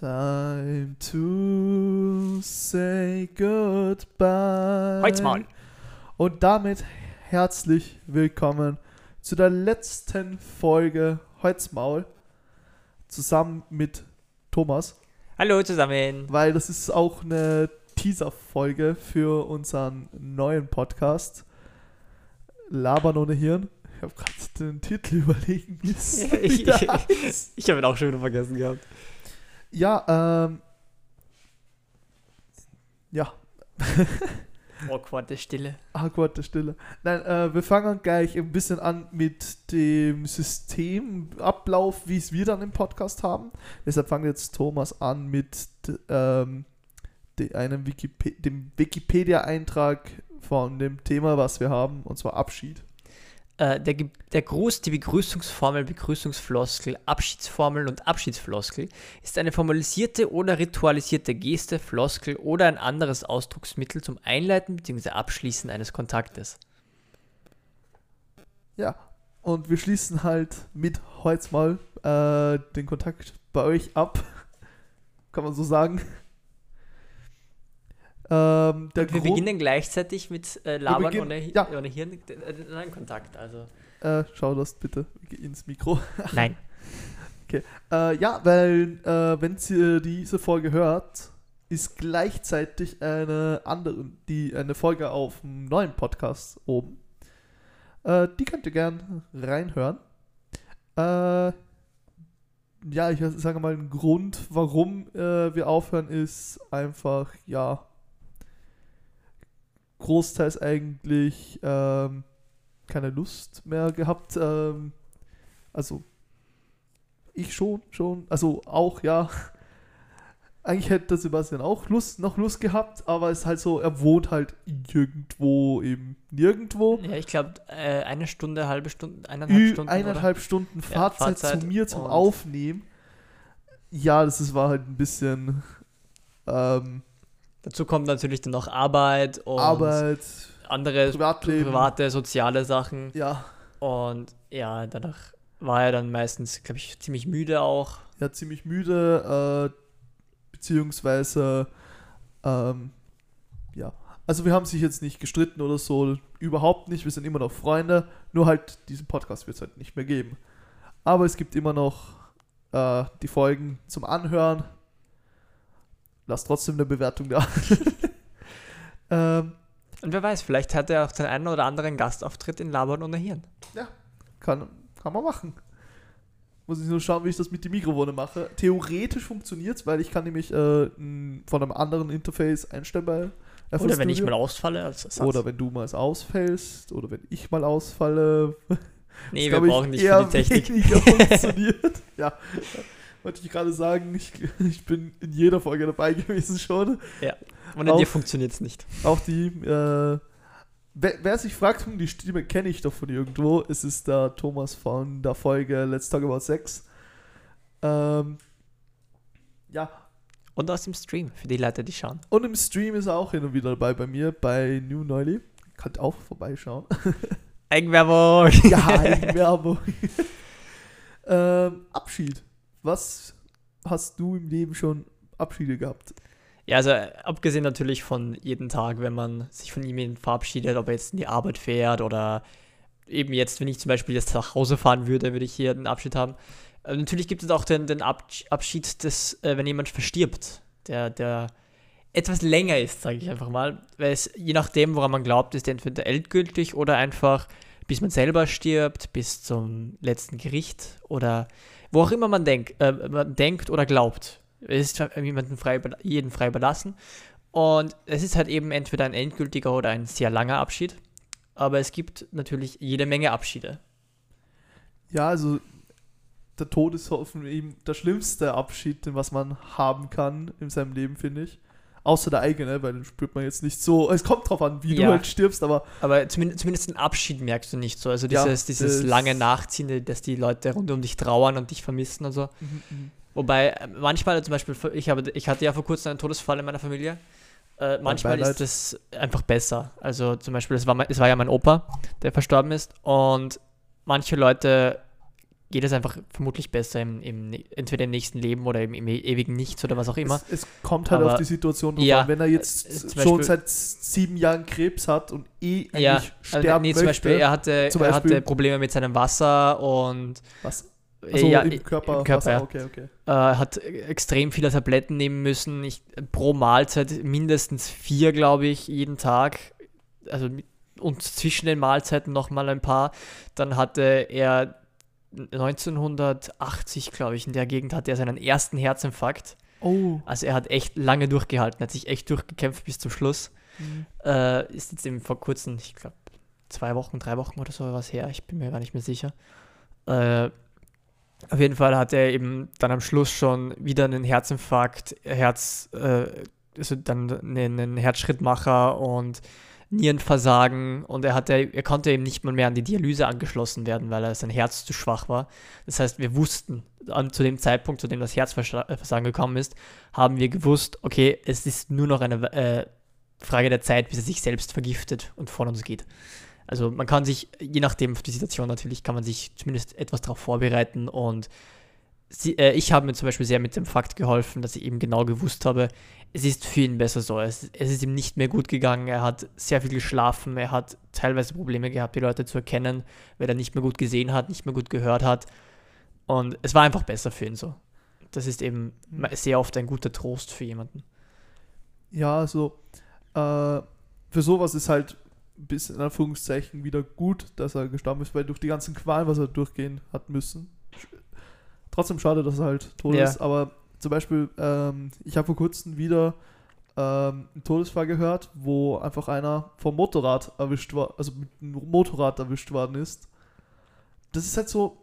Time to say goodbye. Halt's Maul. Und damit herzlich willkommen zu der letzten Folge Holz Maul zusammen mit Thomas, Hallo zusammen. weil das ist auch eine Teaser-Folge für unseren neuen Podcast Labern ohne Hirn. Ich habe gerade den Titel überlegen müssen. Ich- heißt. Ich habe ihn auch schon wieder vergessen gehabt. Ja, ähm. Ja, Awkward, Stille. awkwarde Stille. Nein, äh, wir fangen gleich ein bisschen an mit dem Systemablauf, wie es wir dann im Podcast haben. Deshalb fangen jetzt Thomas an mit ähm, einem Wikipe dem Wikipedia-Eintrag von dem Thema, was wir haben, und zwar Abschied. Äh, der, der Gruß, die Begrüßungsformel, Begrüßungsfloskel, Abschiedsformel und Abschiedsfloskel ist eine formalisierte oder ritualisierte Geste, Floskel oder ein anderes Ausdrucksmittel zum Einleiten bzw. Abschließen eines Kontaktes. Ja, und wir schließen halt mit heute mal äh, den Kontakt bei euch ab. Kann man so sagen. Ähm, wir Grund- beginnen gleichzeitig mit äh, Labern beginnen- ohne, ja. ohne Hirn, äh, Kontakt. Also. Äh, schau das bitte ins Mikro. Nein. Äh, ja, weil, äh, wenn ihr diese Folge hört, ist gleichzeitig eine andere, die, eine Folge auf dem neuen Podcast oben. Äh, die könnt ihr gern reinhören. Äh, ja, ich sage mal, ein Grund, warum äh, wir aufhören, ist einfach, ja, großteils eigentlich ähm, keine Lust mehr gehabt. Ähm, also ich schon, schon. Also auch, ja. Eigentlich hätte Sebastian auch Lust, noch Lust gehabt, aber es ist halt so, er wohnt halt irgendwo eben nirgendwo. Ja, ich glaube, äh, eine Stunde, halbe Stunde, eineinhalb Stunden. eineinhalb Stunden Ja, Fahrzeit, Fahrzeit zu mir zum Aufnehmen. Ja, das ist, war halt ein bisschen ähm, Dazu kommt natürlich dann noch Arbeit und Arbeit, andere Privatleben. private, soziale Sachen. Ja, Und ja, danach war er dann meistens, glaube ich, ziemlich müde auch. ja, ziemlich müde, äh, beziehungsweise, ähm, ja. Also wir haben sich jetzt nicht gestritten oder so, überhaupt nicht, wir sind immer noch Freunde, nur halt diesen Podcast wird es halt nicht mehr geben. Aber es gibt immer noch äh, die Folgen zum Anhören. Lasst trotzdem eine Bewertung da. ähm, Und wer weiß, vielleicht hat er auch den einen oder anderen Gastauftritt in Labern ohne Hirn. kann, kann man machen. Muss ich nur schauen, wie ich das mit dem Mikrofone mache. Theoretisch funktioniert es, weil ich kann nämlich äh, von einem anderen Interface einstellen bei FL Oder wenn ich Studio. mal ausfalle als Ersatz. Oder wenn du mal ausfällst, oder wenn ich mal ausfalle. nee, glaub wir ich, brauchen nicht für die Technik. funktioniert. ja, wollte ich gerade sagen, ich, ich bin in jeder Folge dabei gewesen schon. Ohne Auch- dir funktioniert es nicht. Auch die, äh, wer, wer sich fragt, hm, die Stimme kenne ich doch von irgendwo, es ist der Thomas von der Folge Let's Talk About Sex. Ähm, ja, Und aus dem Stream, für die Leute, die schauen. und im Stream ist er auch hin und wieder dabei bei mir, bei New Neuly. Könnt auch vorbeischauen. Eigenwerbung! ja, Eigenwerbung. ähm, Abschied. Was hast du im Leben schon Abschiede gehabt? Ja, also abgesehen natürlich von jeden Tag, wenn man sich von ihm verabschiedet, ob er jetzt in die Arbeit fährt oder eben jetzt, wenn ich zum Beispiel jetzt nach Hause fahren würde, würde ich hier einen Abschied haben. Äh, natürlich gibt es auch den, den Absch- Abschied, des, äh, wenn jemand verstirbt, der, der etwas länger ist, sage ich einfach mal. Weil es, je nachdem, woran man glaubt, ist der entweder endgültig oder einfach bis man selber stirbt, bis zum letzten Gericht oder wo auch immer man, denk, äh, man denkt oder glaubt. Es ist jemanden frei, jeden frei überlassen. Und es ist halt eben entweder ein endgültiger oder ein sehr langer Abschied. Aber es gibt natürlich jede Menge Abschiede. Ja, also der Tod ist hoffentlich eben der schlimmste Abschied, den was man haben kann in seinem Leben, finde ich. Außer der eigene, weil den spürt man jetzt nicht so. Es kommt drauf an, wie du Ja. halt stirbst, aber Aber zumindest, zumindest den Abschied merkst du nicht so. Also Ja, dieses, dieses das- lange Nachziehende, dass die Leute rund um dich trauern und dich vermissen und so. Wobei äh, manchmal zum Beispiel, ich, habe, ich hatte ja vor kurzem einen Todesfall in meiner Familie. Äh, manchmal Beileid. ist es einfach besser. Also zum Beispiel, es war, es war ja mein Opa, der verstorben ist. Und manche Leute geht es einfach vermutlich besser im, im entweder im nächsten Leben oder im, im ewigen Nichts oder was auch immer. Es, es kommt halt Aber- auf die Situation drauf Ja, an. Wenn er jetzt äh, zum schon Beispiel- seit sieben Jahren Krebs hat und eh eigentlich Ja, sterben also, nee, zum möchte, Beispiel, er hatte, Zum er Beispiel- hatte Probleme mit seinem Wasser und was? äh, Also ja, im Körper, im Körper was, ja. okay, okay. äh, hat extrem viele Tabletten nehmen müssen. Ich, pro Mahlzeit mindestens vier, glaube ich, jeden Tag. Also und zwischen den Mahlzeiten nochmal ein paar. Dann hatte er 1980, glaube ich, in der Gegend hatte er seinen ersten Herzinfarkt. Oh. Also er hat echt lange durchgehalten, hat sich echt durchgekämpft bis zum Schluss. Mhm. Äh, ist jetzt eben vor kurzem, ich glaube, zwei Wochen, drei Wochen oder so was her. Ich bin mir gar nicht mehr sicher. Äh, auf jeden Fall hat er eben dann am Schluss schon wieder einen Herzinfarkt, Herz, äh, also dann einen, einen Herzschrittmacher und Nierenversagen und er hatte, er konnte eben nicht mal mehr an die Dialyse angeschlossen werden, weil er sein Herz zu schwach war. Das heißt, wir wussten an, zu dem Zeitpunkt, zu dem das Herzversagen gekommen ist, haben wir gewusst, okay, es ist nur noch eine äh, Frage der Zeit, bis er sich selbst vergiftet und von uns geht. Also man kann sich, je nachdem auf die Situation natürlich, kann man sich zumindest etwas darauf vorbereiten und sie, äh, ich habe mir zum Beispiel sehr mit dem Fakt geholfen, dass ich eben genau gewusst habe, es ist für ihn besser so. Es, es ist ihm nicht mehr gut gegangen, er hat sehr viel geschlafen, er hat teilweise Probleme gehabt, die Leute zu erkennen, weil er nicht mehr gut gesehen hat, nicht mehr gut gehört hat und es war einfach besser für ihn so. Das ist eben sehr oft ein guter Trost für jemanden. Ja, also äh, für sowas ist halt bis in Anführungszeichen wieder gut, dass er gestorben ist, weil durch die ganzen Qualen, was er durchgehen hat müssen. Trotzdem schade, dass er halt tot Ja. ist, aber zum Beispiel, ähm, ich habe vor kurzem wieder ähm, einen Todesfall gehört, wo einfach einer vom Motorrad erwischt war, also mit einem Motorrad erwischt worden ist. Das ist halt so,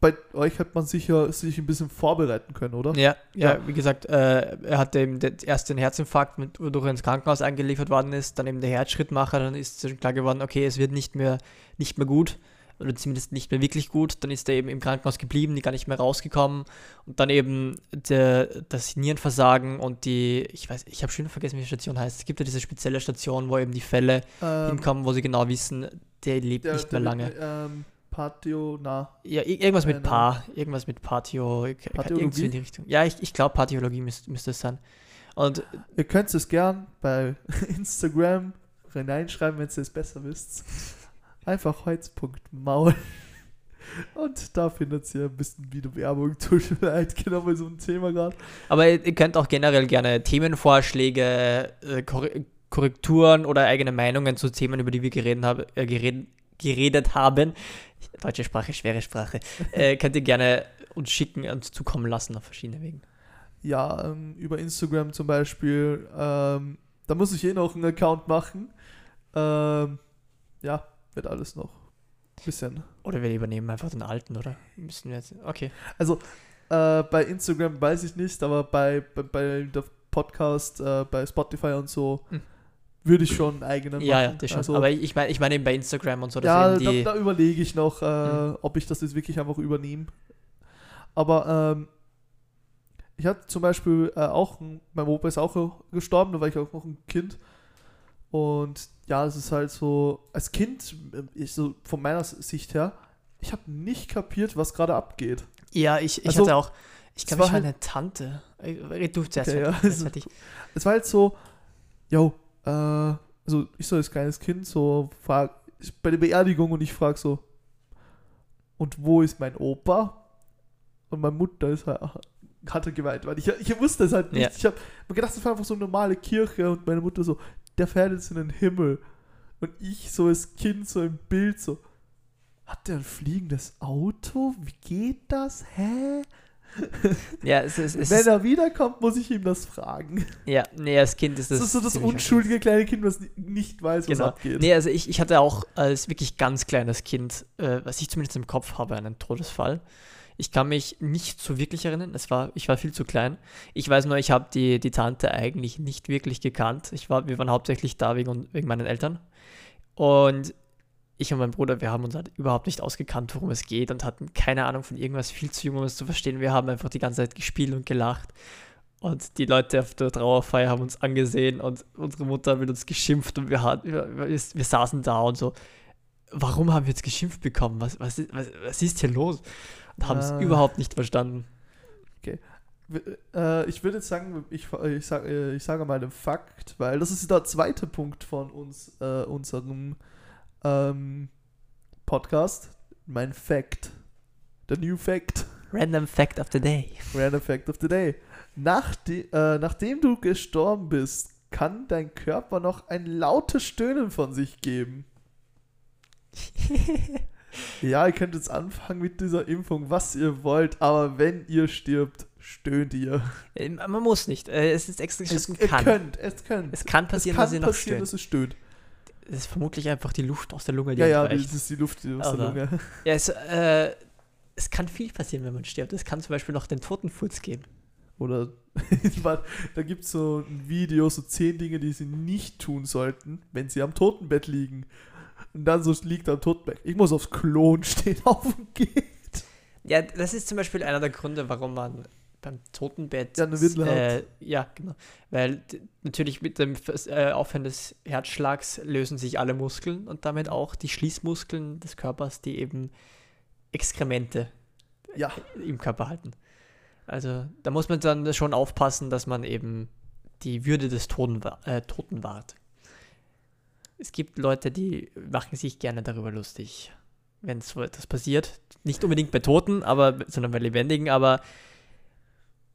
bei euch hat man sicher sich ein bisschen vorbereiten können, oder? Ja, ja, Ja. wie gesagt, äh, er hatte eben den, erst den Herzinfarkt, mit, wodurch er ins Krankenhaus eingeliefert worden ist, dann eben der Herzschrittmacher, dann ist schon klar geworden, okay, es wird nicht mehr, nicht mehr gut, oder zumindest nicht mehr wirklich gut, dann ist er eben im Krankenhaus geblieben, die gar nicht mehr rausgekommen und dann eben der, das Nierenversagen und die, ich weiß, ich habe schon vergessen, wie die Station heißt, es gibt ja diese spezielle Station, wo eben die Fälle Ähm, hinkommen, wo sie genau wissen, der lebt der- nicht mehr der- lange. Ähm, Patio, na, Ja, ir- irgendwas mit Keine Paar, irgendwas mit Patio, irgendwas in die Richtung. Ja, ich, ich glaube, Pathiologie müsste müsste es sein. Und Ihr könnt es gern bei Instagram hineinschreiben, wenn ihr es besser wisst. Einfach holz.maul. Und da findet ihr ein bisschen wieder Werbung. Tut mir leid, genau bei so einem Thema gerade. Aber ihr könnt auch generell gerne Themenvorschläge, äh, Korre- Korrekturen oder eigene Meinungen zu Themen, über die wir geredet, habe, äh, geredet, geredet haben. Deutsche Sprache, schwere Sprache. Äh, könnt ihr gerne uns schicken und zukommen lassen auf verschiedene Wegen. Ja, ähm, über Instagram zum Beispiel. Ähm, da muss ich eh noch einen Account machen. Ähm, ja, wird alles noch ein bisschen. Oder wir übernehmen einfach den alten, oder? Müssen wir jetzt. Okay. Äh, bei Instagram weiß ich nicht, aber bei, bei, bei der Podcast, äh, bei Spotify und so, Hm. würde ich schon einen eigenen Ja, ja, machen. das schon. Also, Aber ich meine ich mein eben bei Instagram und so, ja, da, da überlege ich noch, äh, Mhm. ob ich das jetzt wirklich einfach übernehme. Aber ähm, ich hatte zum Beispiel äh, auch, ein- mein Opa ist auch gestorben, da war ich auch noch ein Kind. Und ja, es ist halt so, als Kind, äh, ich so von meiner Sicht her, ich habe nicht kapiert, was gerade abgeht. Ja, ich, ich Also, hatte auch. Ich glaube, war ich halt- meine Tante. Äh, Red du zuerst. Okay, ja, also-. Es war halt so, yo, äh, also ich so als kleines Kind so frag, bei der Beerdigung und ich frage so, und wo ist mein Opa? Und meine Mutter ist halt, hatte geweint, weil ich, ich wusste es halt nicht. Ja. Ich habe mir gedacht, das war einfach so eine normale Kirche und meine Mutter so, der fährt jetzt in den Himmel. Und ich so als Kind so im Bild so, hat der ein fliegendes Auto? Wie geht das? Hä? Ja, es, ist- es Wenn er wiederkommt, muss ich ihm das fragen. ja, nee, als Kind ist das. Das, ist so das unschuldige kleine Kind, was ni- nicht weiß, was Genau. abgeht. Nee, also ich, ich hatte auch als wirklich ganz kleines Kind, äh, was ich zumindest im Kopf habe, einen Todesfall. Ich kann mich nicht so wirklich erinnern. Es war, ich war viel zu klein. Ich weiß nur, ich habe die, die Tante eigentlich nicht wirklich gekannt. Ich war, wir waren hauptsächlich da wegen, wegen meinen Eltern. Und ich und mein Bruder, wir haben uns halt überhaupt nicht ausgekannt, worum es geht und hatten keine Ahnung von irgendwas viel zu jung, um es zu verstehen. Wir haben einfach die ganze Zeit gespielt und gelacht. Und die Leute auf der Trauerfeier haben uns angesehen und unsere Mutter hat mit uns geschimpft und wir, wir, wir, wir saßen da und so, warum haben wir jetzt geschimpft bekommen? Was, was, was, was ist hier los? Haben es Ah. überhaupt nicht verstanden. W- Äh, ich würde jetzt sagen, ich, ich, sag, äh, ich sage mal den Fakt, weil das ist der zweite Punkt von uns, äh, unserem ähm, Podcast. Mein Fact. Der New Fact. Random Fact of the Day. Random Fact of the Day. Nach die, äh, nachdem du gestorben bist, kann dein Körper noch ein lautes Stöhnen von sich geben. ja, ihr könnt jetzt anfangen mit dieser Impfung, was ihr wollt, aber wenn ihr stirbt, stöhnt ihr. Äh, Man muss nicht. Äh, Es ist extra Es, geschrieben, ihr kann. könnt, es könnt. Es kann passieren, es kann dass ihr noch passieren, dass es stöhnt. Es ist vermutlich einfach die Luft aus der Lunge, die Ja, ja, das ist die Luft aus der Aber- Lunge. Ja, es, äh, es kann viel passieren, wenn man stirbt. Es kann zum Beispiel noch den Totenfurz geben. Oder da gibt es so ein Video, so zehn Dinge, die sie nicht tun sollten, wenn sie am Totenbett liegen. Und dann so liegt er am Totenbett. Ich muss aufs Klo und steht auf und geht. Ja, das ist zum Beispiel einer der Gründe, warum man beim Totenbett. Ja, eine Windel äh, Ja, genau. Weil natürlich mit dem äh, Aufhören des Herzschlags lösen sich alle Muskeln und damit auch die Schließmuskeln des Körpers, die eben Exkremente Ja, im Körper halten. Also da muss man dann schon aufpassen, dass man eben die Würde des Toten, äh, Toten wahrt. Es gibt Leute, die machen sich gerne darüber lustig, wenn so etwas passiert. Nicht unbedingt bei Toten, aber, sondern bei Lebendigen, aber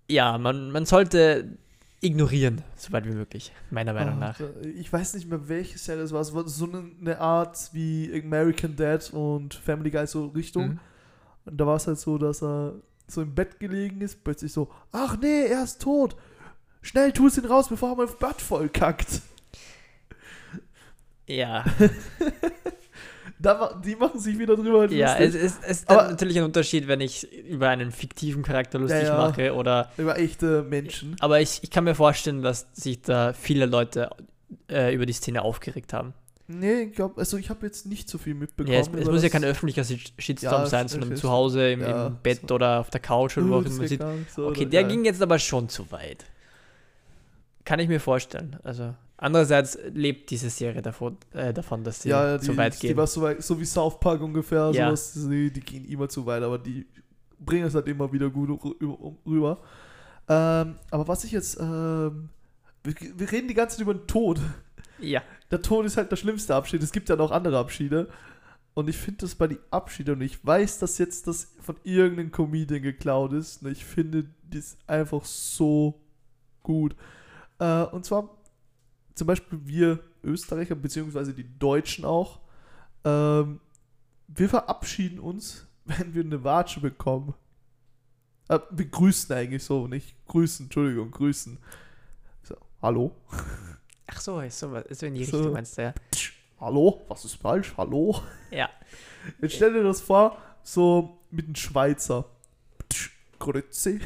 ja, man, man sollte ignorieren, soweit wie möglich, meiner Meinung Ah, nach. Ich weiß nicht mehr, welche Serie es war. Es war so eine, Art wie American Dad und Family Guy, so Richtung. Mhm. Und da war es halt so, dass er so im Bett gelegen ist, plötzlich so, ach nee, er ist tot. Schnell, tu es ihn raus, bevor er mein Bett voll kackt. Ja, Da, die machen sich wieder drüber ja es lustig. ist, es ist dann Aber- natürlich ein Unterschied, wenn ich über einen fiktiven Charakter lustig ja. mache oder Über echte Menschen. Aber ich, ich kann mir vorstellen, dass sich da viele Leute äh, über die Szene aufgeregt haben. Nee, ich glaube, also ich habe jetzt nicht so viel mitbekommen. Ja, es, es muss ja kein öffentlicher Shit- Shitstorm Ja, sein, es- sondern es- zu Hause im, ja, im Bett so. oder auf der Couch oder wo auch immer sieht. so, Okay, der Ja. ging jetzt aber schon zu weit. Kann ich mir vorstellen. Also andererseits lebt diese Serie davon, äh, davon dass sie ja, die, zu weit die gehen. war so weit, so wie South Park ungefähr, Ja. sowas, die, die gehen immer zu weit, aber die bringen es halt immer wieder gut rü- rü- rüber. Ähm, aber was ich jetzt, ähm, wir, wir reden die ganze Zeit über den Tod. Ja, Der Tod ist halt der schlimmste Abschied. Es gibt ja noch andere Abschiede. Und ich finde das bei den Abschieden, und ich weiß, dass jetzt das von irgendeinem Comedian geklaut ist, und ich finde das einfach so gut. Äh, und zwar zum Beispiel wir Österreicher, beziehungsweise die Deutschen auch, ähm, wir verabschieden uns, wenn wir eine Watsche bekommen. Äh, wir grüßen eigentlich so, nicht grüßen, Entschuldigung, grüßen. So, hallo? ach so, ist so, so in die So. Richtung meinst du, ja. Hallo? Was ist falsch? Hallo? Ja, Jetzt stell dir das vor, so mit einem Schweizer. Grüezi.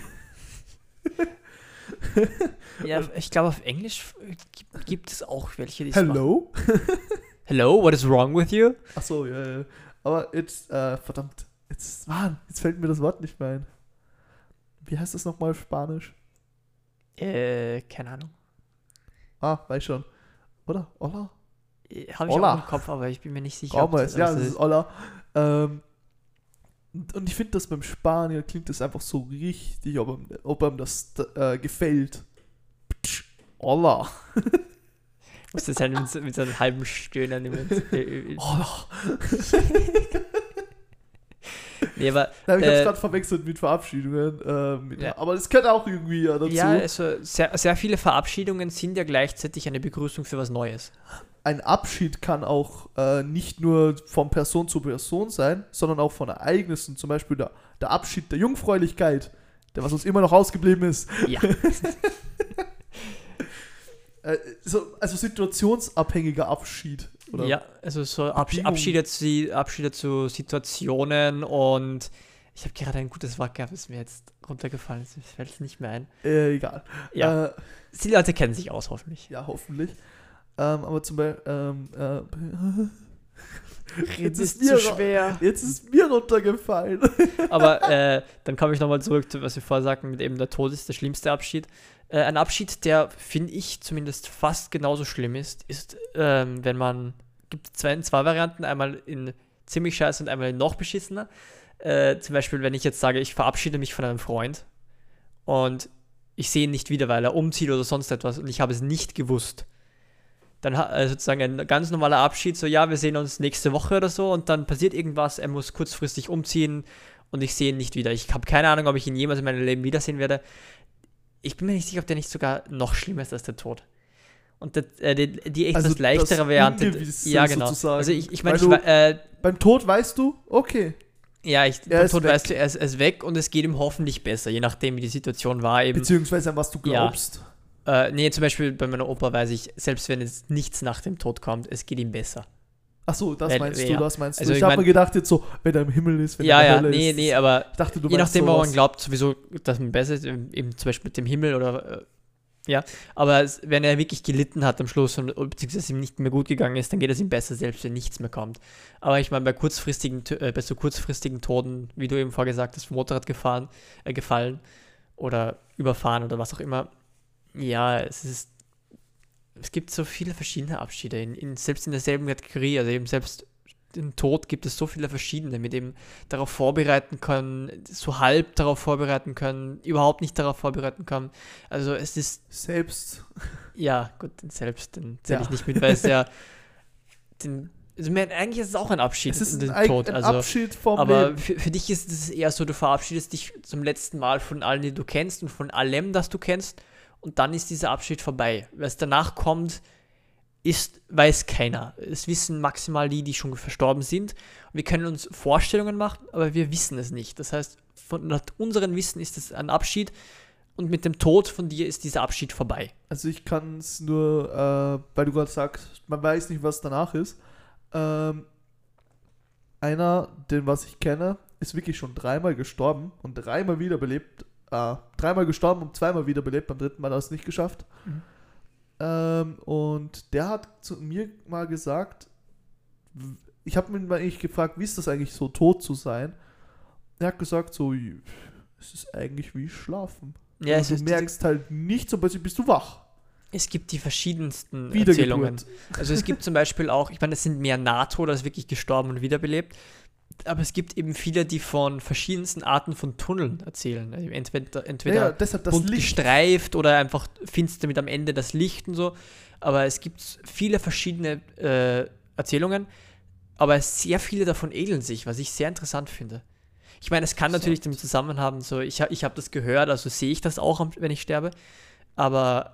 Ja ich glaube auf Englisch äh, gibt, gibt es auch welche, die. Hello? Hello, what is wrong with you? Achso, ja, ja. Aber jetzt, äh, verdammt. Jetzt, Mann, jetzt fällt mir das Wort nicht mehr ein. Wie heißt das nochmal auf Spanisch? Äh, keine Ahnung. Ah, weiß schon. Oder? Hola? Habe ich Hola. auch im Kopf, aber ich bin mir nicht sicher. Ja, ob das- ja, das das ist Hola. Ähm, und, ich finde das beim Spanier klingt das einfach so richtig, ob ihm, ob ihm das äh, gefällt. Hola. Muss das halt mit, so- mit so einem halben Stöhnen im äh, Hola. Nee, aber Na, ich hab's Äh, gerade verwechselt mit Verabschiedungen. ähm, mit, Ja. Aber das gehört auch irgendwie ja dazu. ja, also sehr, sehr viele Verabschiedungen sind ja gleichzeitig eine Begrüßung für was Neues. Ein Abschied kann auch äh, nicht nur von Person zu Person sein, sondern auch von Ereignissen. Zum Beispiel der, der Abschied der Jungfräulichkeit, der was uns immer noch ausgeblieben ist. Ja, Äh, so, also situationsabhängiger Abschied. Oder? ja also so Bedingung. Abschiede, zu, Abschiede zu Situationen und ich habe gerade ein gutes Wort gehabt, ist mir jetzt runtergefallen, es fällt es nicht mehr ein. Äh, egal. Ja, Äh, die Leute kennen sich aus, hoffentlich. ja, hoffentlich. Ähm, aber zum Beispiel. Ähm, äh, jetzt, ist mir, schwer. jetzt ist mir runtergefallen. Aber äh, dann komme ich nochmal zurück zu was wir vorher sagten, mit eben der Tod ist der schlimmste Abschied. Äh, ein Abschied, der, finde ich, zumindest fast genauso schlimm ist, ist, ähm, wenn man, gibt zwei, zwei Varianten, einmal in ziemlich scheiße und einmal in noch beschissener. Äh, zum Beispiel, wenn ich jetzt sage, ich verabschiede mich von einem Freund und ich sehe ihn nicht wieder, weil er umzieht oder sonst etwas und ich habe es nicht gewusst. Dann äh, sozusagen ein ganz normaler Abschied, so ja, wir sehen uns nächste Woche oder so und dann passiert irgendwas, er muss kurzfristig umziehen und ich sehe ihn nicht wieder. Ich habe keine Ahnung, ob ich ihn jemals in meinem Leben wiedersehen werde. Ich bin mir nicht sicher, ob der nicht sogar noch schlimmer ist als der Tod. Und das, äh, die, die etwas Also leichtere das Variante. Ja, genau. sozusagen. Also ich, ich meine, äh, Beim Tod weißt du, okay. ja, ich, Er ist Tod weg. weißt du, er ist, er ist weg und es geht ihm hoffentlich besser, je nachdem, wie die Situation war. Eben, Beziehungsweise an was du Ja. Äh, nee, zum Beispiel bei meiner Opa weiß ich, selbst wenn jetzt nichts nach dem Tod kommt, es geht ihm besser. Ach so, das Weil- meinst ja. du, das meinst Also du. Ich ich habe mir gedacht jetzt so, wenn er im Himmel ist, wenn ja, er in ja, der Hölle nee, ist. nee, aber Ich dachte, du je nachdem, wo man glaubt, sowieso, dass man besser ist, eben zum Beispiel mit dem Himmel oder äh, ja, aber es, wenn er wirklich gelitten hat am Schluss und beziehungsweise ihm nicht mehr gut gegangen ist, dann geht es ihm besser, selbst wenn nichts mehr kommt. Aber ich meine, bei kurzfristigen, äh, bei so kurzfristigen Toten, wie du eben vorgesagt hast, vom Motorrad gefahren, äh, gefallen oder überfahren oder was auch immer, ja, es ist, es gibt so viele verschiedene Abschiede, in, in, selbst in derselben Kategorie, also eben selbst im Tod gibt es so viele verschiedene, mit dem darauf vorbereiten können, so halb darauf vorbereiten können, überhaupt nicht darauf vorbereiten können. Also es ist, Selbst. ja, gut, den selbst, den zähle Ja. ich nicht mit, weil es ja, den, also man, eigentlich ist es auch ein Abschied, Es ist den ein, Tod. ein Also, Abschied vom aber für, für dich ist es eher so, du verabschiedest dich zum letzten Mal von allen, die du kennst und von allem, das du kennst. Und dann ist dieser Abschied vorbei. Was danach kommt, ist, weiß keiner. Es wissen maximal die, die schon verstorben sind. Wir können uns Vorstellungen machen, aber wir wissen es nicht. Das heißt, von nach unserem Wissen ist es ein Abschied und mit dem Tod von dir ist dieser Abschied vorbei. Also ich kann es nur, äh, weil du gerade sagst, man weiß nicht, was danach ist. Ähm, einer, den was ich kenne, ist wirklich schon dreimal gestorben und dreimal wiederbelebt. Äh, dreimal gestorben und zweimal wiederbelebt, beim dritten Mal hat er es nicht geschafft. Mhm. Ähm, und der hat zu mir mal gesagt, ich habe ihn mal eigentlich gefragt, wie ist das eigentlich so, tot zu sein? Er hat gesagt, so, es ist eigentlich wie Schlafen. Ja, es, du ist, merkst halt nicht, so plötzlich bist du wach. es gibt die verschiedensten Erzählungen. Also es gibt zum Beispiel auch, ich meine, es sind mehr NATO, das ist wirklich gestorben und wiederbelebt. Aber es gibt eben viele, die von verschiedensten Arten von Tunneln erzählen. Also entweder entweder ja, deshalb das bunt Licht. gestreift oder einfach finster mit am Ende das Licht und so. Aber es gibt viele verschiedene äh, Erzählungen, aber sehr viele davon ähneln sich, was ich sehr interessant finde. Ich meine, es kann natürlich damit zusammen haben, so ich, ich habe das gehört, also sehe ich das auch, wenn ich sterbe, aber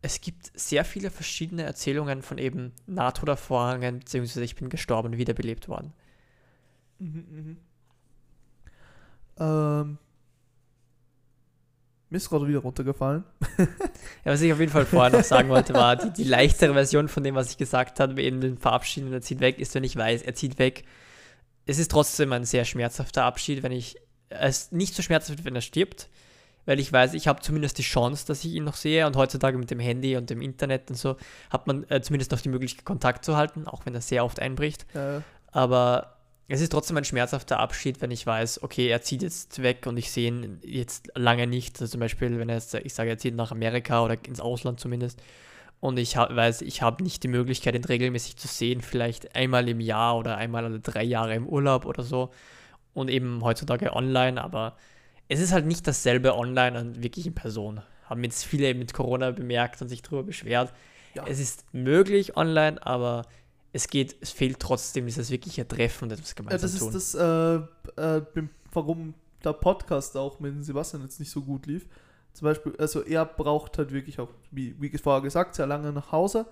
es gibt sehr viele verschiedene Erzählungen von eben Nahtoderfahrungen, beziehungsweise ich bin gestorben und wiederbelebt worden. Mhm, mhm. Ähm, mir ist gerade wieder runtergefallen. Ja, was ich auf jeden Fall vorher noch sagen wollte, war die, die leichtere Version von dem, was ich gesagt habe, eben den Verabschieden, er zieht weg, ist, wenn ich weiß, er zieht weg. Es ist trotzdem ein sehr schmerzhafter Abschied, wenn ich, es ist nicht so schmerzhaft, wenn er stirbt, weil ich weiß, ich habe zumindest die Chance, dass ich ihn noch sehe und heutzutage mit dem Handy und dem Internet und so hat man äh, zumindest noch die Möglichkeit, Kontakt zu halten, auch wenn er sehr oft einbricht. Äh, Aber es ist trotzdem ein schmerzhafter Abschied, wenn ich weiß, okay, er zieht jetzt weg und ich sehe ihn jetzt lange nicht. Also zum Beispiel, wenn er jetzt, ich sage, er zieht nach Amerika oder ins Ausland zumindest und ich ha weiß, ich habe nicht die Möglichkeit, ihn regelmäßig zu sehen, vielleicht einmal im Jahr oder einmal alle drei Jahre im Urlaub oder so und eben heutzutage online, aber es ist halt nicht dasselbe online und wirklich in Person. Haben jetzt viele mit Corona bemerkt und sich darüber beschwert. Ja. Es ist möglich online, aber es geht, es fehlt trotzdem dieses wirkliche Treffen und etwas ja, gemeinsam das ist das, äh, äh, warum der Podcast auch mit Sebastian jetzt nicht so gut lief. Zum Beispiel, also er braucht halt wirklich auch, wie, wie vorher gesagt, sehr lange nach Hause.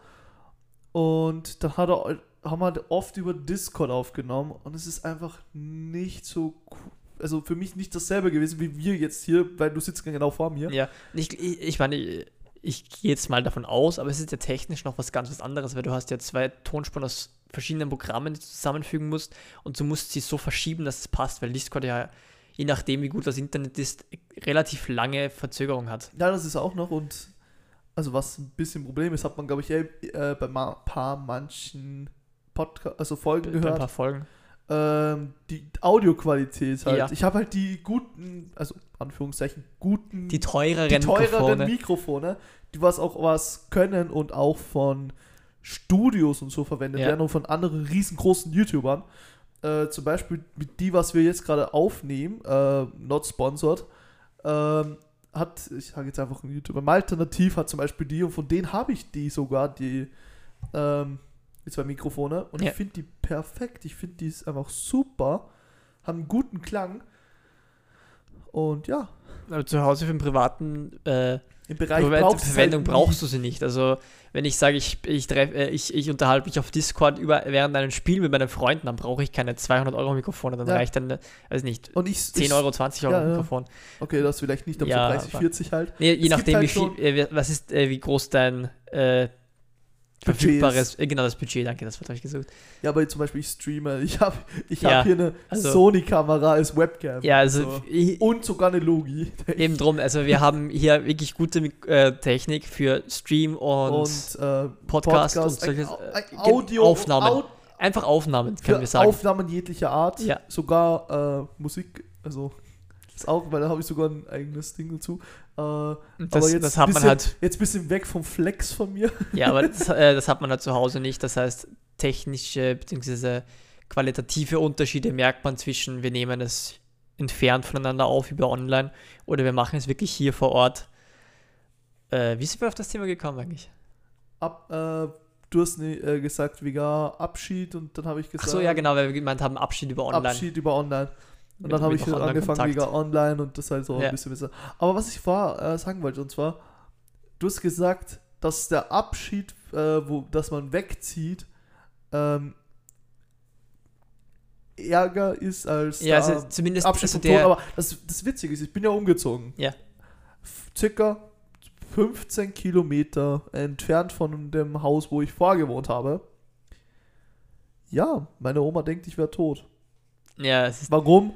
Und dann hat er, haben wir halt oft über Discord aufgenommen und es ist einfach nicht so cool. Also für mich nicht dasselbe gewesen wie wir jetzt hier, weil du sitzt genau vor mir. Ja, ich, ich, ich meine, ich, gehe jetzt mal davon aus, aber es ist ja technisch noch was ganz was anderes, weil du hast ja zwei Tonspuren aus verschiedenen Programmen, die du zusammenfügen musst und du musst sie so verschieben, dass es passt, weil Discord ja, je nachdem wie gut das Internet ist, relativ lange Verzögerung hat. Ja, das ist auch noch und also was ein bisschen Problem ist, hat man glaube ich eh, äh, bei ma paar manchen Podcast, also Folgen Bei ein gehört. paar Folgen. Ähm, die Audioqualität halt. Ja. Ich habe halt die guten, also Anführungszeichen guten, Die teureren, die teureren Mikrofone. Mikrofone, die was auch was können und auch von Studios und so verwendet Ja. werden und von anderen riesengroßen YouTubern. äh, zum Beispiel mit die, was wir jetzt gerade aufnehmen, äh, not sponsored, ähm, hat, ich sage jetzt einfach ein YouTuber, Malternativ hat zum Beispiel die und von denen habe ich die sogar, die, ähm, die zwei Mikrofone und Ja. ich finde die perfekt, ich finde die ist einfach super, haben einen guten Klang und ja, Also zu Hause für den privaten äh, im Bereich Verwendung halt brauchst du sie nicht. Also wenn ich sage, ich, ich, treff, äh, ich, ich unterhalte mich auf Discord über, während einem Spiel mit meinen Freunden, dann brauche ich keine 200 Euro Mikrofone, dann Ja. reicht dann, äh, weiß nicht, Und ich, 10 ich, Euro, 20 Euro Ja. Mikrofon. Okay, das vielleicht nicht, aber Ja, so 30, aber- 40 halt. Nee, je Es nachdem, halt wie viel, äh, was ist, wie groß dein verfügbares, äh, genau das Budget, danke, das habe ich gesucht. Ja, aber zum Beispiel ich streame, ich habe ich Ja, hab hier eine also- Sony-Kamera als Webcam. Ja, also So. ich, Und sogar eine Logi. eben drum, also wir haben hier wirklich gute äh, Technik für Stream und, Und, äh, Podcast, und Podcast, solche ein- äh, ein Gen- Audio, Aufnahmen. Au- Einfach Aufnahmen, können wir sagen. Aufnahmen jeglicher Art. Ja. Sogar äh, Musik, also das auch, weil da habe ich sogar ein eigenes Ding dazu. Äh, Und aber das, jetzt das hat man bisschen- halt jetzt ein bisschen weg vom Flex von mir. Ja, aber das, äh, das hat man halt zu Hause nicht. Das heißt, technische bzw. qualitative Unterschiede merkt man zwischen, wir nehmen es entfernt voneinander auf über online oder wir machen es wirklich hier vor Ort. Äh, wie sind wir auf das Thema gekommen eigentlich? Ab, äh, du hast ne, äh, gesagt, wegen Abschied und dann habe ich Ach gesagt, so, ja genau, weil wir gemeint haben, Abschied über online. Abschied über online. Und dann habe ich noch angefangen Online-Kontakt. wegen online und das halt so Ja. ein bisschen besser. Aber was ich vorher äh, sagen wollte, und zwar, du hast gesagt, dass der Abschied, äh, wo, dass man wegzieht, ähm, Ärger ist als Ja, der also zumindest Abschied also vom Tod. der, Aber das, das Witzige ist, ich bin ja umgezogen. Ja. Circa 15 Kilometer entfernt von dem Haus, wo ich vorher gewohnt habe. Ja, meine Oma denkt, ich wäre tot. ja, es ist, Warum?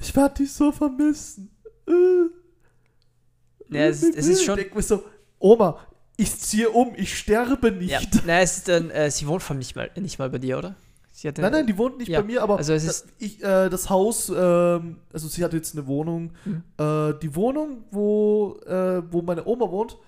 Ich werde dich so vermissen. Äh. ja, es, ist, es ist Ich schon. denk mir so, Oma, ich ziehe um, ich sterbe nicht. Ja, nein, es ist dann, äh, sie wohnt vor nicht mal, nicht mal bei dir, oder? Sie hatte, Nein, nein, die wohnt nicht Ja, bei mir, aber also das, ich, äh, das Haus, ähm, also sie hat jetzt eine Wohnung. Mhm. Äh, die Wohnung, wo, äh, wo meine Oma wohnt,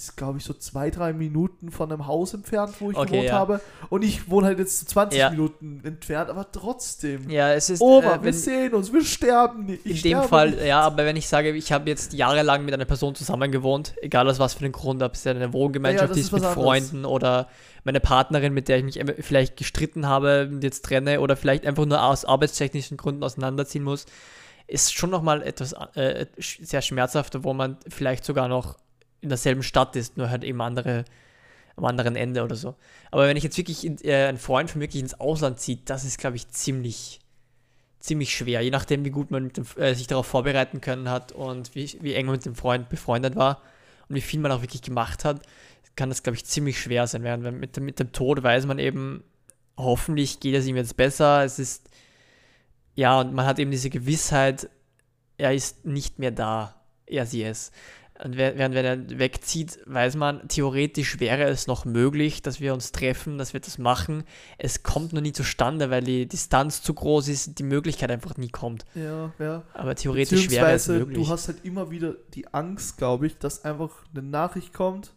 ist, glaube ich, so zwei, drei Minuten von einem Haus entfernt, wo ich Okay, gewohnt ja. habe. Und ich wohne halt jetzt so 20 Ja. Minuten entfernt, aber trotzdem. Ja, es ist. Oma, äh, wir wenn, sehen uns, wir sterben nicht. In dem Fall, nicht. ja, aber wenn ich sage, ich habe jetzt jahrelang mit einer Person zusammen gewohnt, egal aus was für einen Grund, ob es ja eine Wohngemeinschaft Ja, ist, mit anderes. Freunden oder meine Partnerin, mit der ich mich vielleicht gestritten habe und jetzt trenne oder vielleicht einfach nur aus arbeitstechnischen Gründen auseinanderziehen muss, ist schon nochmal etwas äh, sch- sehr schmerzhafter, wo man vielleicht sogar noch in derselben Stadt ist, nur halt eben andere, am anderen Ende oder so. Aber wenn ich jetzt wirklich in, äh, ein Freund von wirklich ins Ausland zieht, das ist, glaube ich, ziemlich ziemlich schwer, je nachdem, wie gut man dem, äh, sich darauf vorbereiten können hat und wie, wie eng man mit dem Freund befreundet war und wie viel man auch wirklich gemacht hat, kann das, glaube ich, ziemlich schwer sein. Während mit, mit dem Tod weiß man eben, hoffentlich geht es ihm jetzt besser. Es ist, ja, und man hat eben diese Gewissheit, er ist nicht mehr da, er sie es. Und während wenn er wegzieht, weiß man, theoretisch wäre es noch möglich, dass wir uns treffen, dass wir das machen. Es kommt nur nie zustande, weil die Distanz zu groß ist, die Möglichkeit einfach nie kommt. Ja, ja. Aber theoretisch wäre es möglich. du hast halt immer wieder die Angst, glaube ich, dass einfach eine Nachricht kommt,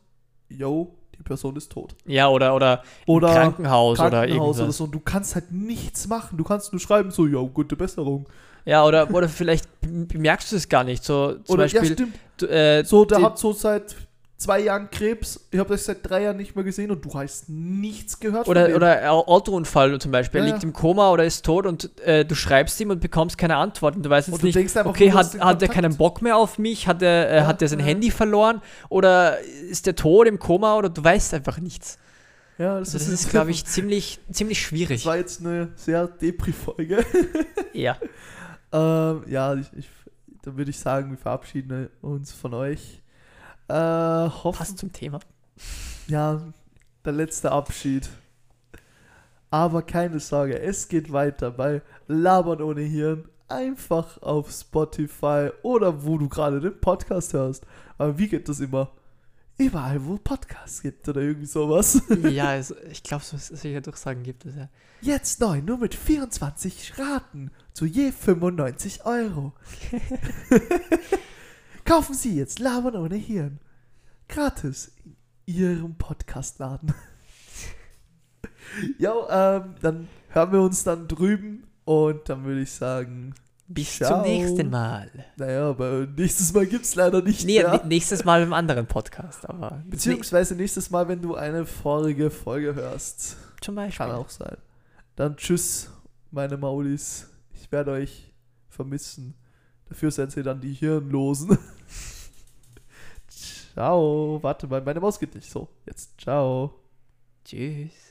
yo, die Person ist tot. ja, oder, oder, Oder im Krankenhaus, oder Krankenhaus irgendwas. oder so. Und du kannst halt nichts machen. Du kannst nur schreiben, so, yo, gute Besserung. Ja, oder, oder vielleicht bemerkst du es gar nicht. So zum Oder, ja, Beispiel, stimmt. du, äh, So, der hat so seit zwei Jahren Krebs. Ich habe das seit drei Jahren nicht mehr gesehen und du hast nichts gehört Oder, oder Au- Autounfall zum Beispiel. Ja, er liegt ja. im Koma oder ist tot und äh, du schreibst ihm und bekommst keine Antwort. Und du weißt jetzt du nicht, denkst einfach, okay, hat, hat er keinen Bock mehr auf mich? Hat er, äh, Ja, hat er sein ja. Handy verloren? Oder ist der tot im Koma? Oder du weißt einfach nichts. Ja, das, Also das ist, glaube ich, ziemlich, ziemlich Das schwierig. war jetzt eine sehr Depri-Folge. Ja. ähm, ja, ich, ich, dann würde ich sagen, wir verabschieden uns von euch. Äh, hoffen, Passt zum Thema. Ja, der letzte Abschied. Aber keine Sorge, es geht weiter bei Labern ohne Hirn. Einfach auf Spotify oder wo du gerade den Podcast hörst. Aber wie geht das immer? Überall, wo Podcasts gibt oder irgendwie sowas. ja, also, ich glaube, so solche Durchsagen gibt es ja. Jetzt neu, nur mit 24 Raten zu je 95 Euro. Kaufen Sie jetzt Labern ohne Hirn. Gratis in Ihrem Podcastladen. ja, ähm, dann hören wir uns dann drüben Und dann würde ich sagen, Bis Ciao. zum nächsten Mal. naja, aber nächstes Mal gibt es leider nicht Nee, mehr. nächstes Mal im anderen Podcast, aber Beziehungsweise nächstes Mal, wenn du eine vorige Folge hörst. zum Beispiel. Kann auch sein. Dann tschüss, meine Maulis. Ich werde euch vermissen. Dafür seid ihr dann die Hirnlosen. ciao. Warte mal, meine Maus geht nicht so. Jetzt ciao. Tschüss.